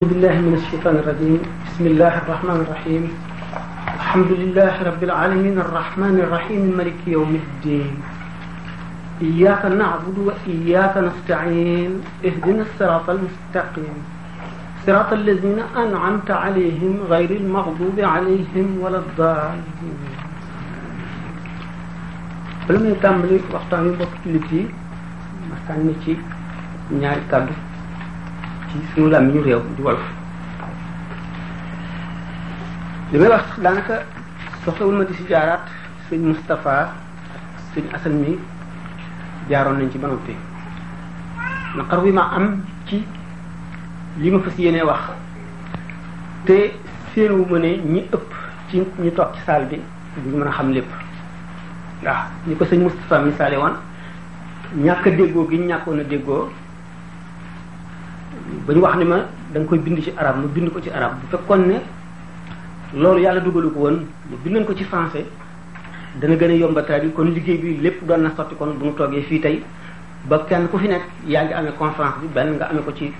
بالله من الشيطان الرجيم. بسم الله الرحمن الرحيم. الحمد لله رب العالمين الرحمن الرحيم ملك يوم الدين. إياك نعبد وإياك نستعين. اهدنا الصراط المستقيم. صراط الذين أنعمت عليهم غير المغضوب عليهم ولا الضالين. May tàmbali waxtaan wi mbokk jullit yi ma sànni ci suñu làmmiñu réew di wolof li may wax daanaka soxlawul ma di si jaaraat sëñ Moustapha sëñ Assane mi jaaroon nañ ci ba noppi. Naqar wi ma am ci li ma fas yéene wax te séenuwu ma ne ñi ëpp ci ñu toog ci saal bi duñu mën a xam lépp. Ndax ni ko sëñ Moustapha misaale woon ñàkk déggoo gi ñàkkoon a déggoo ba ñu wax ni ma da koy bind ci arab ma bind ko ci arab. Bu fekkoon ne loolu yàlla dugalu ko woon mu bindoon ko ci français dana gën a yombataay bi kon liggéey bi lépp doon na sotti. Kon bu mu toogee fii tey ba kenn ku fi nekk yaa ngi amee conférence bi benn nga amee ko ci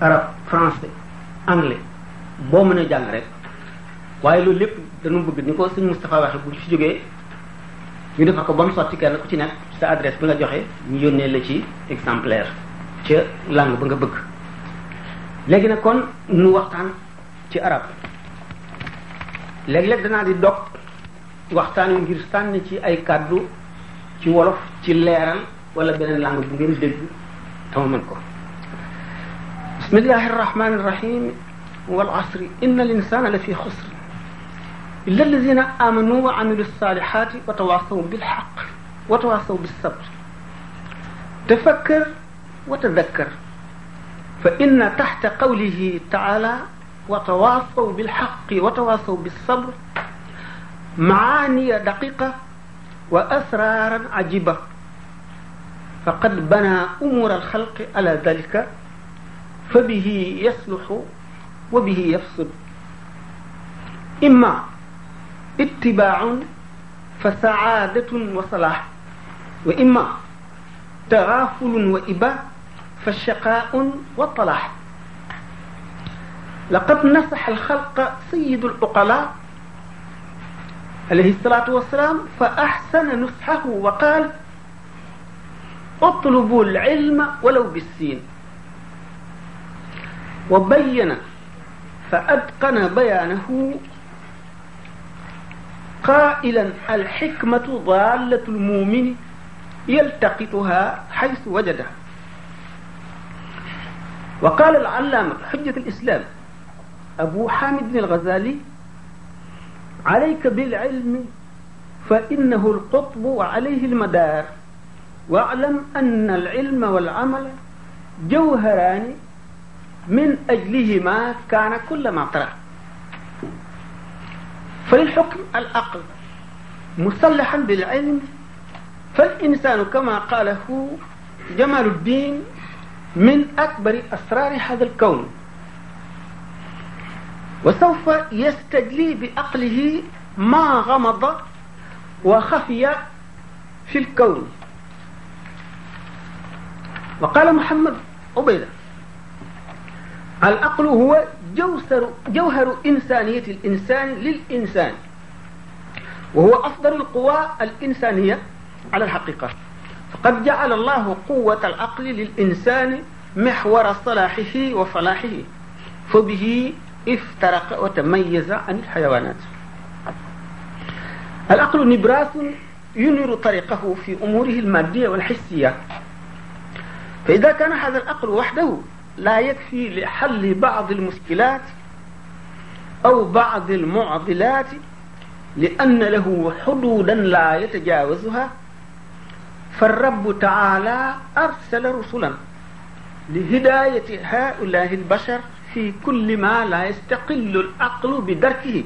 arab français anglais. Boo mën a jàng rek. Waaye loolu lépp dañu bëgg ni ko sëñ Moustapha waxe bu fi jógee ñu defar ko ba mu sotti kenn ku ci nekk sa adresse bi nga joxe ñu yónnee la ci exemplaire. Ca langue ba nga bëgg léegi nag kon nu waxtaan ci arab léeg-léeg danaa di dog waxtaan wi ngir sànni ci ay kàddu ci wolof ci leeral wala beneen langue bu ngeen dégg tama mën ko bismillahi arrahmani irrahim wal asri inna al insana la fi xusr illa alladina amanu wa amilu salihati wa tawasaw bilxaq wa tawasaw bilsabr tafakkar وتذكر. فإن تحت قوله تعالى وتواصوا بالحق وتواصوا بالصبر معاني دقيقة وأسرارا عجيبة. فقد بنى أمور الخلق على ذلك فبه يصلح وبه يفسد إما اتباع فسعادة وصلاح وإما تغافل وإباء فالشقاء والطلاح. لقد نصح الخلق سيد العقلاء عليه الصلاة والسلام فأحسن نصحه وقال اطلبوا العلم ولو بالسين. وبين فأتقن بيانه قائلا الحكمة ضالة المؤمن يلتقطها حيث وجدها وقال العلامة حجة الإسلام أبو حامد بن الغزالي عليك بالعلم فإنه القطب وعليه المدار واعلم أن العلم والعمل جوهران من أجلهما كان كل ما طرأ فللحكم العقل مسلحا بالعلم فالإنسان كما قاله جمال الدين من أكبر أسرار هذا الكون. وسوف يستدلي بعقله ما غمض وخفي في الكون. وقال محمد عبيدة العقل هو جوهر, جوهر إنسانية الإنسان للإنسان وهو أفضل القوى الإنسانية على الحقيقة. فقد جعل الله قوة العقل للإنسان محور صلاحه وفلاحه فبه افترق وتميز عن الحيوانات. العقل نبراس ينير طريقه في أموره المادية والحسية. فإذا كان هذا العقل وحده لا يكفي لحل بعض المشكلات أو بعض المعضلات لأن له حدودا لا يتجاوزها فالرب تعالى أرسل رسلا لهداية هؤلاء البشر في كل ما لا يستقل العقل بدركه.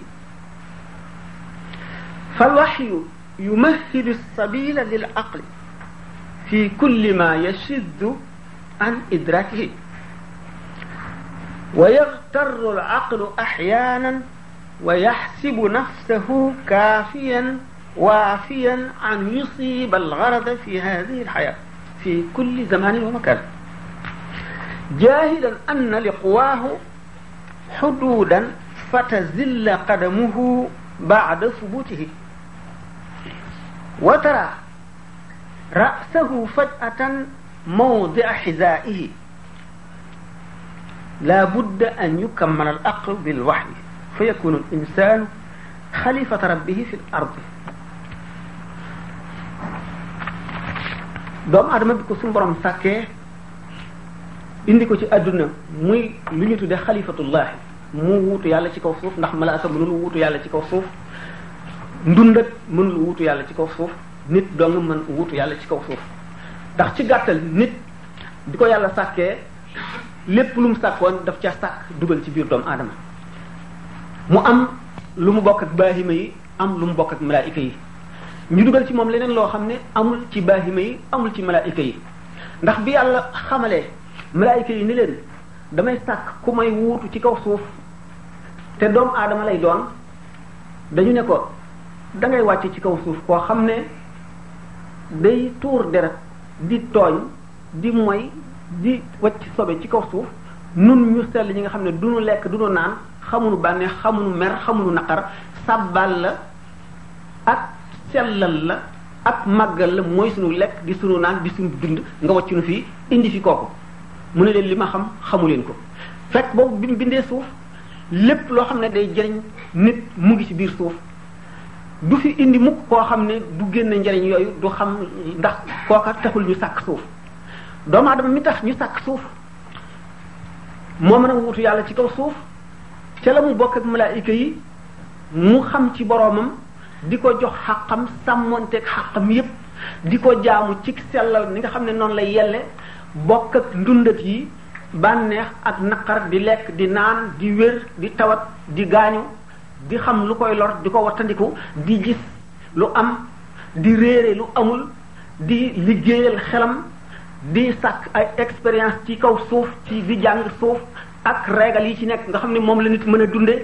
فالوحي يمهد السبيل للعقل في كل ما يشذ عن إدراكه. ويغتر العقل أحيانا ويحسب نفسه كافيا وافيا أن يصيب الغرض في هذه الحياة في كل زمان ومكان. جاهلا أن لقواه حدودا فتزل قدمه بعد ثبوته. وترى رأسه فجأة موضع حذائه. لا بد أن يكمل الأقل بالوحي فيكون الإنسان خليفة ربه في الأرض. Doom adama bi ko suñu borom sàkkee indi ko ci àdduna muy lu ñu tuddee xalifatullahi mu wuutu yàlla ci kaw suuf ndax malaaka mënul wuutu yàlla ci kaw suuf. ndundat mënul wuutu yàlla ci kaw suuf. nit dong mën wuutu yàlla ci kaw suuf. ndax ci gàttal nit bi ko yàlla sàkkee lépp lu mu sàkkoon daf ca sàkk dugal ci biir doomu aadama. mu am lu mu bokk ak baahima yi am lu mu bokk ak malaayika yi. Ñu dugal ci moom leneen loo xam ne amul ci baahima yi amul ci malaayika yi. ndax bi yàlla xamalee malaayika yi ni leen damay sàkk ku may wuutu ci kaw suuf te doomu aadama lay doon dañu ne ko da ngay ci kaw suuf koo xam ne day tuur deret di tooñ di moy di wacc sobe ci kaw suuf. nun ñu sell ñi nga xam ne du nu lekk du nu naan xamunu bànneex xamunu mer xamunu naqar sàbbal la ak sellal la ak màggal la mooy sunu lekk di sunu naan di sunu dund nga wàcc nu fii indi fi kooku. Mu ne leen li ma xam xamu leen ko. Fekk boobu bi bindee suuf lépp loo xam ne day jëriñ nit mu ngi ci biir suuf. Du fi indi mukk koo xam ne du génne njëriñ yooyu du xam ndax kooka taxul ñu sàkk suuf. Doomu aadama mi tax ñu sàkk suuf moo mën a wutu yàlla ci kaw suuf. Ca la mu bokk ak malaayika yi mu xam ci boroomam di ko jox xaqam sàmmonteeg xaqam yépp di ko jaamu ci sellal ni nga xam ne noonu lay yelle bokk ak ndundat yi bànneex ak naqar di lekk di naan di wér di tawat di gaañu di xam lu koy lor di ko wattandiku di gis lu am di réere lu amul di liggéeyal xelam di sàkk ay expérience ci kaw suuf ci di jàng suuf ak régal yi ci nekk nga xam ne moom la nit mën a dunde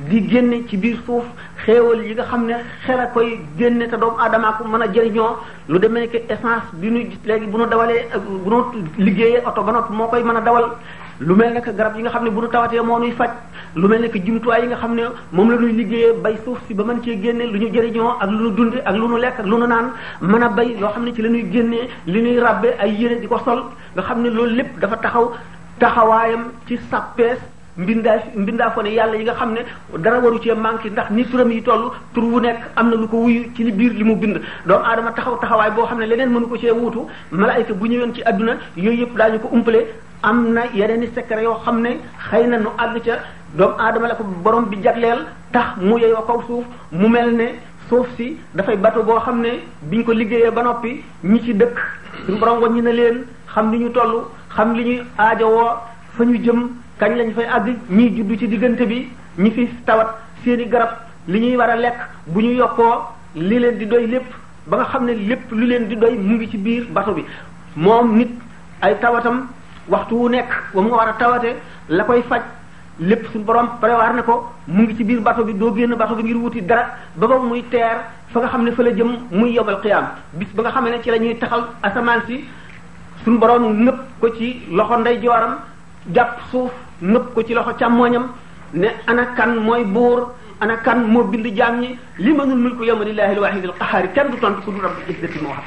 di génne ci biir suuf xéewal yi nga xam ne xel a koy génne te doomu aadama ko mën a jëriñoo. lu demee que essence bi nu léegi bu nu dawalee bu nu liggéeyee oto ba moo koy mën a dawal. lu mel ne que garab yi nga xam ne bu nu tawatee moo nuy faj. lu mel ne que jumtuwaay yi nga xam ne moom la ñuy liggéeyee bay suuf si ba mën cee génne lu ñu jëriñoo ak lu ñu dunde ak lu ñu lekk ak lu ñu naan mën a bay loo xam ne ci la ñuy génnee li ñuy ràbbe ay yére di ko sol. nga xam ne loolu lépp dafa taxaw taxawaayam ci sàppees mbindaa mbindaa ne yàlla yi nga xam ne dara waru cee manqué ndax ni turam yi toll tur wu nekk am na lu ko wuyu ci li biir li mu bind. Doomu aadama taxaw taxawaay boo xam ne leneen mënu ko cee wuutu malaayka bu ñëwoon ci àdduna yooyu yëpp daañu ko umpale. Am na yeneen i secret yoo xam ne xëy na nu àgg ca doomu aadama la ko borom bi jagleel tax mu yeyoo kaw suuf mu mel ne suuf si dafay bato boo xam ne biñ ko liggéeyee ba noppi ñi ci dëkk suñu borom wàññi na leen xam li ñu toll xam li ñuy aajowoo fa ñu jëm kañ lañ fay àgg ñiy juddu ci diggante bi ñi fi tawat seeni garab li ñuy war a lekk bu ñu yokkoo li leen di doy lépp ba nga xam ne lépp lu leen di doy mu ngi ci biir bato bi. Moom nit ay tawatam waxtu wu nekk ba mu war a tawate la koy faj lépp suñu borom prévoir ne ko mu ngi ci biir bato bi doo génn bato bi ngir wuti dara ba ba muy teer fa nga xam ne fa la jëm muy yobal xiyaam bis ba nga xam ne ci la ñuy taxal asamaan si suñu borom nëpp ko ci loxo ndeyjooram jàpp suuf nëpp ko ci loxo càmmooñam ne ana kan mooy buur ana kan moo bind jaam ñi li manul mulku yawma lillahi alwahid alqahari kenn du tontu ku du rabbi izzati moo xam.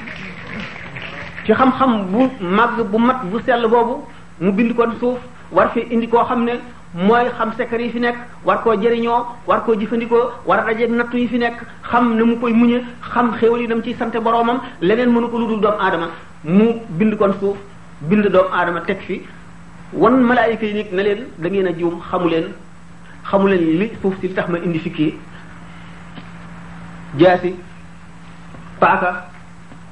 Ci xam-xam bu màgg bu mat bu sell boobu mu bind kon suuf war fi indi koo xam ne mooy xam secret yi fi nekk war koo jëriñoo war koo jëfandikoo war a dajeeg nattu yi fi nekk xam na mu koy muñe xam xéwal yi nam ciy sante boroomam leneen mënu ko lu dul doomu aadama. Mu bind kon suuf bind doomu aadama teg fi wan malaayika yi nit na leen da ngeen a juum xamu leen xamu leen li suuf si li tax ma indi fi kii. Jaasi paaka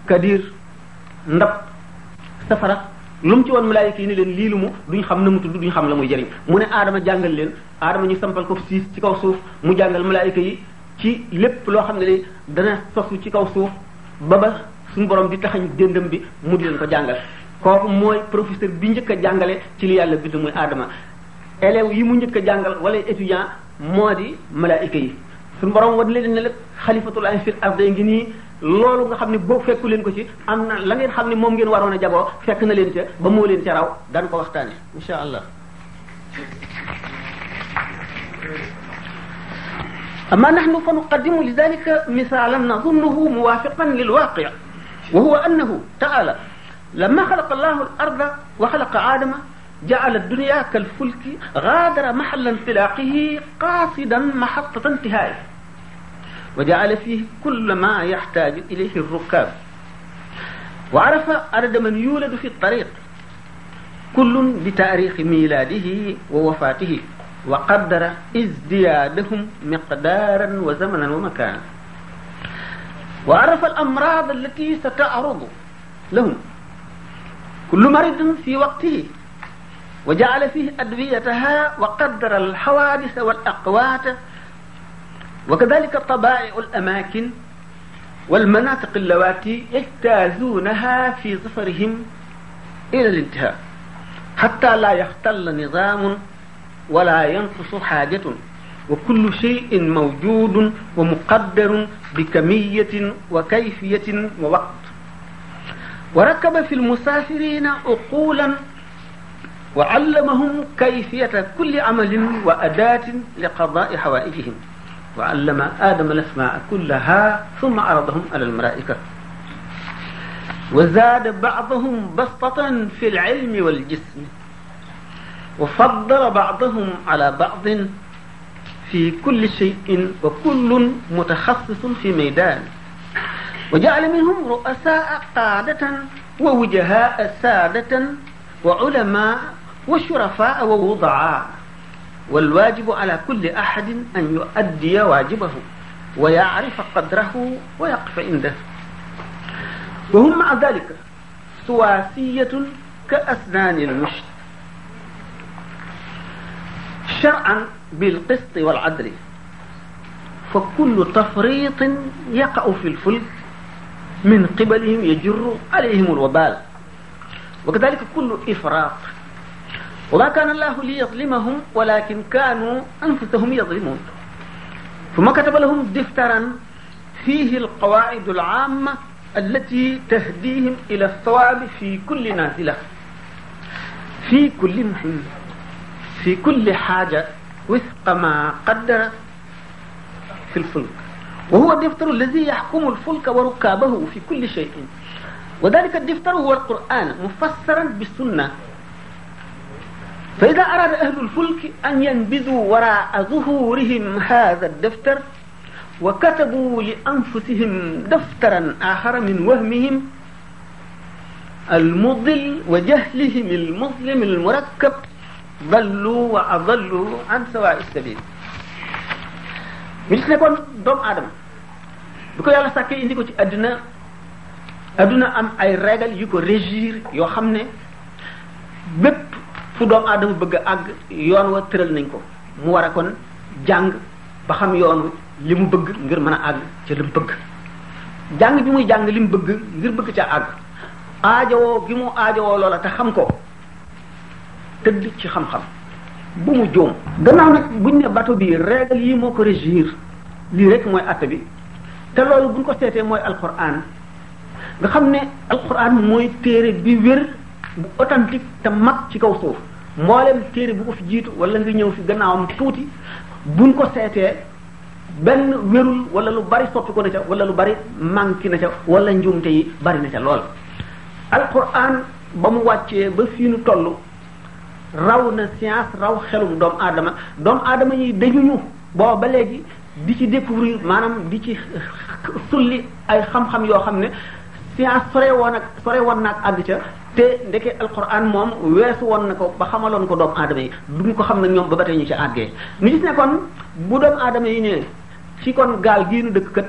kadir ndab safara lu mu ci woon malaayika yi ni leen lii lu mu duñ xam na mu tudd duñ xam la muy jëriñ mu ne aadama jàngal leen aadama ñu sampal ko siis ci kaw suuf mu jàngal malaayika yi ci lépp loo xam ne li dana sosu ci kaw suuf ba ba suñu borom di taxañ déndam bi mu di leen ko jàngal. kooku mooy professeur bi njëkk a jàngale ci li yàlla bind muy aadama élèves yi mu njëkk a jàngal wala étudiant moo di malaayika yi. suñu borom wan leen ne la xalifatul fil nii loolu nga xam ne boo fekku leen ko ci am na la ngeen xam ne moom ngeen waroon a jagoo fekk na leen ca ba moo leen ca raw daan ko waxtaane insha allah أما نحن فنقدم لذلك مثالا نظنه موافقا للواقع وهو أنه تعالى لما خلق الله الأرض وخلق آدم جعل الدنيا كالفلك غادر محل انطلاقه قاصدا محطة انتهائه وجعل فيه كل ما يحتاج إليه الركاب. وعرف عدد من يولد في الطريق كل بتاريخ ميلاده ووفاته وقدر ازديادهم مقدارا وزمنا ومكانا. وعرف الأمراض التي ستعرض لهم كل مريض في وقته وجعل فيه أدويتها وقدر الحوادث والأقوات وكذلك طبائع الأماكن والمناطق اللواتي يجتازونها في ظفرهم إلى الانتهاء. حتى لا يختل نظام ولا ينقص حاجة. وكل شيء موجود ومقدر بكمية وكيفية ووقت. وركب في المسافرين عقولا وعلمهم كيفية كل عمل وأداة لقضاء حوائجهم. وعلم آدم الأسماء كلها ثم عرضهم على الملائكة. وزاد بعضهم بسطة في العلم والجسم وفضل بعضهم على بعض في كل شيء وكل متخصص في ميدان. وجعل منهم رؤساء قادة ووجهاء سادة وعلماء وشرفاء ووضعاء. والواجب على كل أحد أن يؤدي واجبه ويعرف قدره ويقف عنده. وهم مع ذلك سواسية كأسنان المشت شرعا بالقسط والعدل. فكل تفريط يقع في الفلك من قبلهم يجر عليهم الوبال. وكذلك كل إفراط وما كان الله ليظلمهم ولكن كانوا أنفسهم يظلمون. ثم كتب لهم دفترا فيه القواعد العامة التي تهديهم إلى الصواب في كل نازلة. في كل مهم في كل حاجة وفق ما قدر في الفلك. وهو الدفتر الذي يحكم الفلك وركابه في كل شيء. وذلك الدفتر هو القرآن مفسرا بالسنة. فإذا أراد أهل الفلك أن ينبذوا وراء ظهورهم هذا الدفتر وكتبوا لأنفسهم دفترا آخر من وهمهم المضل وجهلهم المظلم المركب ضلوا وأضلوا عن سواء السبيل. Mi gis ne kon doomu aadama bi ko yàlla sàkkee indi ko ci àdduna àdduna am ay règle yu fu doomu aadama bëgg a àgg yoon wa tëral nañ ko. Mu war a kon jàng ba xam yoon li mu bëgg ngir mën a àgg ca li bëgg. Jàng bi muy jàng li bëgg ngir bëgg ca àgg. Aajowoo gi mu aajowoo loola te xam ko tëdd ci xam-xam. Bu mu jóom gannaaw nag buñ ne bato bi règle yi moo ko régir lii rek mooy atte bi. Te loolu buñ ko seetee mooy alquran nga xam ne alquran mooy téere bi wér bu authentique te mag ci kaw suuf. Mboolem téere bu ko fi jiitu wala nga ñëw fi gannaawam tuuti buñ ko seetee benn wérul wala lu bari soppi ko na ca wala lu bari manqué na ca wala njuumte yi bari na ca lool. Alquran ba mu wàccee ba fii nu toll raw na science raw xelum doomu aadama. Doomu aadama yi dañuñu boo ba léegi di ci découvrir maanaam di ci sulli ay xam-xam yoo xam ne science sore woon ak sore woon naag àgg ca. te ndeke alquran moom weesu woon na ko ba xamaloon ko doomu aadama yi. Duñ ko xam nag ñoom ba ba ñu ci àggee. Ñu gis ne kon bu doomu aadama yi ne ci kon gaal gii nu dëkk kat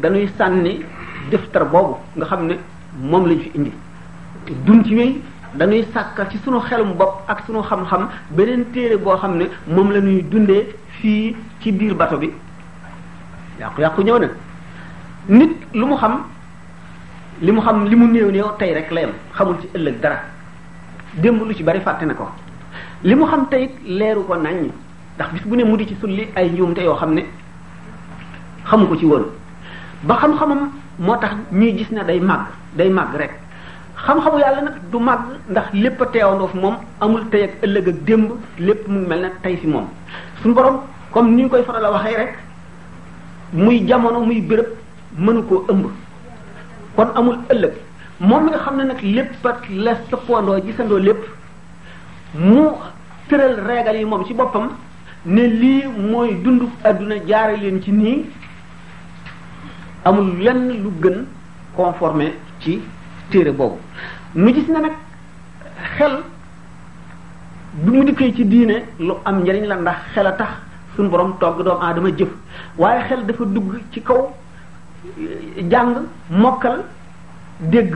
dañuy sànni deftar boobu nga xam ne moom lañ fi indi. Duñ ci wéy dañuy sàkka ci sunu xelum bopp ak sunu xam-xam beneen téere boo xam ne moom la ñuy dundee fii ci biir bato bi. Yàqu-yàqu ñëw na. Nit lu mu xam li mu xam li mu néew néew tey rek la yam xamul ci ëllëg dara. Démb lu ci bari fàtte na ko. Li mu xam tey leeru ko naññ. Ndax bis bu ne mu di ci sulli ay njuumte yoo xam ne xamu ko ci woon. Ba xam-xamam moo tax ñuy gis ne day màgg day màgg rek. Xam-xamu yàlla nag du màgg ndax lépp a teewandoo fi moom amul tey ak ëllëg ak démb lépp mu mel ne tey fi moom. Suñu borom comme ni ñu koy faral a waxee rek muy jamono muy béréb mënu koo ëmb. Kon amul ëllëg. moom mi nga xam ne nag lépp ak la sëppandoo gisandoo lépp mu tëral reegal yi moom ci boppam ne lii mooy dundu àdduna jaare leen ci nii. amul lenn lu gën conformé ci téere boobu. nu gis na nag xel bu mu dikkee ci diine lu am njariñ la ndax xel a tax suñu borom togg doomu aadama jëf. waaye xel dafa dugg ci kaw jàng mokkal dégg.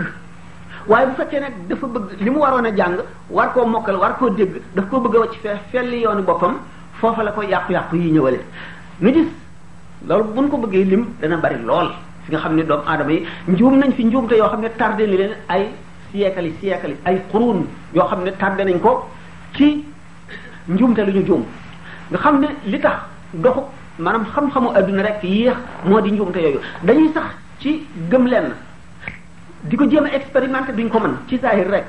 waaye bu fekkee nag dafa bëgg li mu waroon a jàng war koo mokkal war koo dégg daf koo bëgg a wacc fee felli yoonu boppam foofa la ko yàqu-yàqu yi ñëwale. nu gis loolu buñ ko bëggee lim dana bari lool. fi nga xam ne doomu aadama yi njuum nañ fi njuumte yoo xam ne tardé ni leen ay siècle yi ay xuruun yoo xam ne tardé nañ ko ci njuumte lu ñu juum. nga xam ne li tax doxu maanaam xam-xamu àdduna rek yéex moo di njuumte yooyu. dañuy sax ci gëm lenn di ko jéem a expérimenté duñ ko mën ci zahir rek.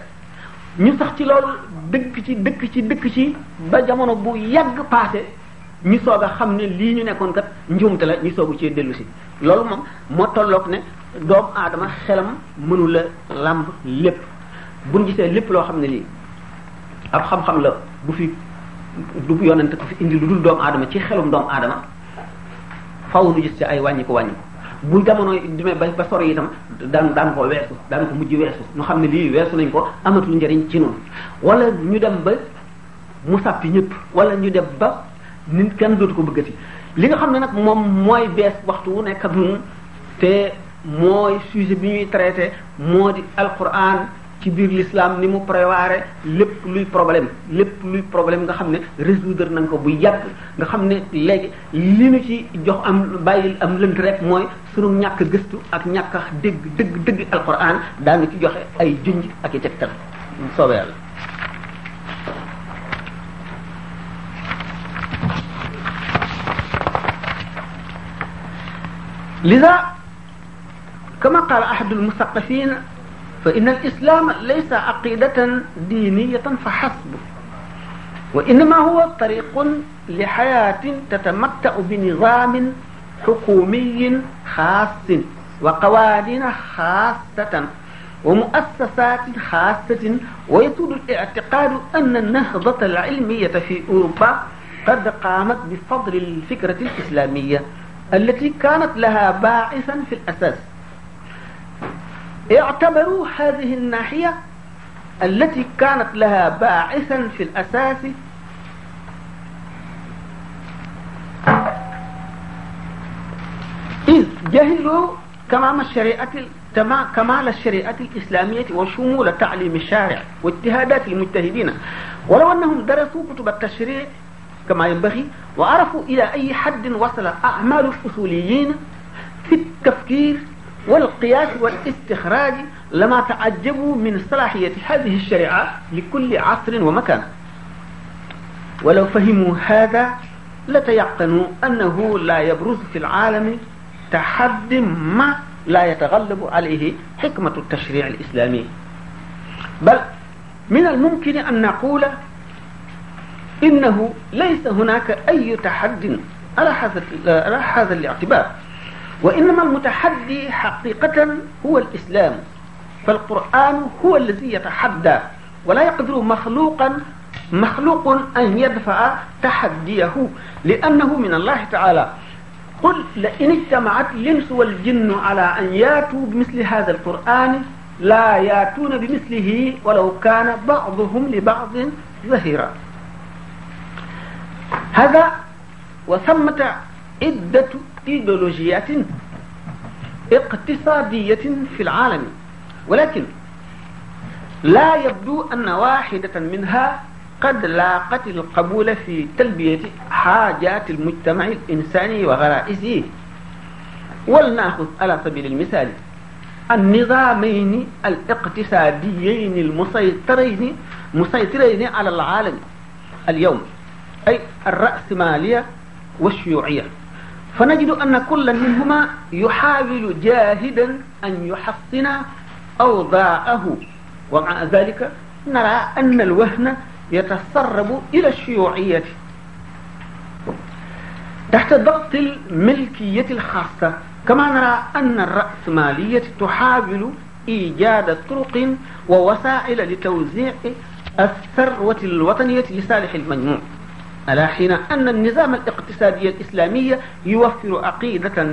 ñu sax ci loolu dëkk ci dëkk ci dëkk ci ba jamono bu yàgg passé ñu soog a xam ne lii ñu nekkoon kat njuumte la ñu soogu ci dellu si. loolu moom moo tolloog ne doomu aadama xelam mënula làmb lépp. buñ gisee lépp loo xam ne lii ab xam-xam la bu fi du yonent ko fi indi lu dul doomu aadama ci xelum doomu aadama faw nu gis ci ay wàññi ko wàññi ko. Bu jamono demee ba ba sori itam daan daan ko weesu daan ko mujj weesu ñu xam ne lii weesu nañ ko amatul njariñ ci noonu wala ñu dem ba mu sàppi ñëpp wala ñu dem ba nit kenn dootu ko bëggati. Li nga xam ne nag moom mooy bees waxtu wu nekk ak ñun te mooy sujet bi ñuy traité moo di alquran ci biir lislaam ni mu prévoir lépp luy problème lépp luy problème nga xam ne résoudre nañ ko bu yàgg. nga xam ne léegi li ñu ci jox am bàyyil am lënt rek mooy sunu ñàkk gëstu ak ñàkk dégg dëgg dëgg alquran daanu ci joxe ay junj ak i tegtal. Soobee yàlla. Lisa kama qaala ahadul musaqafina فإن الإسلام ليس عقيدة دينية فحسب وإنما هو طريق لحياة تتمتع بنظام حكومي خاص وقوانين خاصة ومؤسسات خاصة ويطول الاعتقاد أن النهضة العلمية في أوروبا قد قامت بفضل الفكرة الإسلامية التي كانت لها باعثا في الأساس. اعتبروا هذه الناحية التي كانت لها باعثا في الأساس إذ جهلوا كمام الشريعة كمال الشريعة الإسلامية وشمول تعليم الشارع واجتهادات المجتهدين. ولو أنهم درسوا كتب التشريع كما ينبغي وعرفوا إلى أي حد وصل أعمال الأصوليين في التفكير والقياس والاستخراج لما تعجبوا من صلاحية هذه الشريعة لكل عصر ومكان. ولو فهموا هذا لتيقنوا أنه لا يبرز في العالم تحد ما لا يتغلب عليه حكمة التشريع الإسلامي. بل من الممكن أن نقول إنه ليس هناك أي تحد على هذا على هذا الاعتبار. وإنما المتحدي حقيقة هو الإسلام فالقرآن هو الذي يتحدى ولا يقدر مخلوقا مخلوق أن يدفع تحديه لأنه من الله تعالى. قل لئن اجتمعت الإنس والجن على أن ياتوا بمثل هذا القرآن لا ياتون بمثله ولو كان بعضهم لبعض ظهيرا. هذا وثمة عدة إيديولوجيات اقتصادية في العالم. ولكن لا يبدو أن واحدة منها قد لاقت القبول في تلبية حاجات المجتمع الإنساني وغرائزه. ولنأخذ على سبيل المثال النظامين الاقتصاديين المسيطرين مسيطرين على العالم اليوم أي الرأسمالية والشيوعية. فنجد أن كلا منهما يحاول جاهدا أن يحصن أوضاعه. ومع ذلك نرى أن الوهن يتسرب إلى الشيوعية تحت ضغط الملكية الخاصة. كما نرى أن الرأسمالية تحاول إيجاد طرق ووسائل لتوزيع الثروة الوطنية لصالح المجموع. على حين أن النظام الاقتصادي الإسلامي يوفر عقيدة